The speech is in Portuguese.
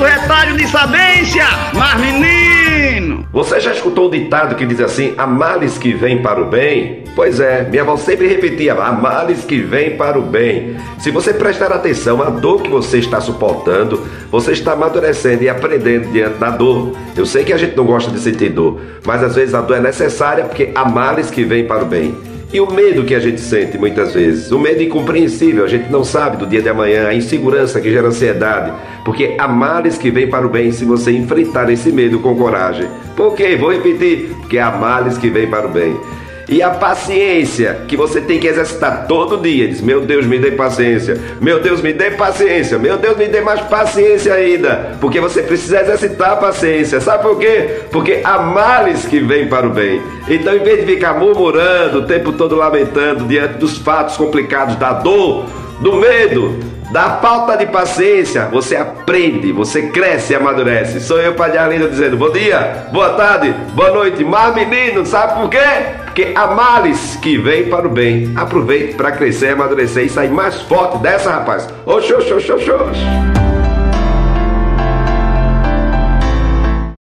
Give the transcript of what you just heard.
do retalho de sabência, mas menino! Você já escutou o ditado que diz assim: há males que vêm para o bem? Pois é, minha avó sempre repetia: há males que vêm para o bem. Se você prestar atenção à dor que você está suportando, você está amadurecendo e aprendendo diante da dor. Eu sei que a gente não gosta de sentir dor, mas às vezes a dor é necessária porque há males que vêm para o bem. E o medo que a gente sente muitas vezes, o medo incompreensível, a gente não sabe do dia de amanhã, a insegurança que gera ansiedade, porque há males que vêm para o bem se você enfrentar esse medo com coragem. Por quê? Vou repetir, porque há males que vêm para o bem. E a paciência que você tem que exercitar todo dia. Diz: Meu Deus, me dê paciência. Meu Deus, me dê paciência. Meu Deus, me dê mais paciência ainda. Porque você precisa exercitar a paciência. Sabe por quê? Porque há males que vêm para o bem. Então, em vez de ficar murmurando o tempo todo lamentando diante dos fatos complicados da dor, do medo, da falta de paciência, você aprende, você cresce e amadurece. Sou eu, Padre Arlindo, dizendo bom dia, boa tarde, boa noite. Mas, menino, sabe por quê? Porque há males que vêm para o bem. Aproveite para crescer, amadurecer e sair mais forte dessa, rapaz. Oxô, oxô, oxô, oxô.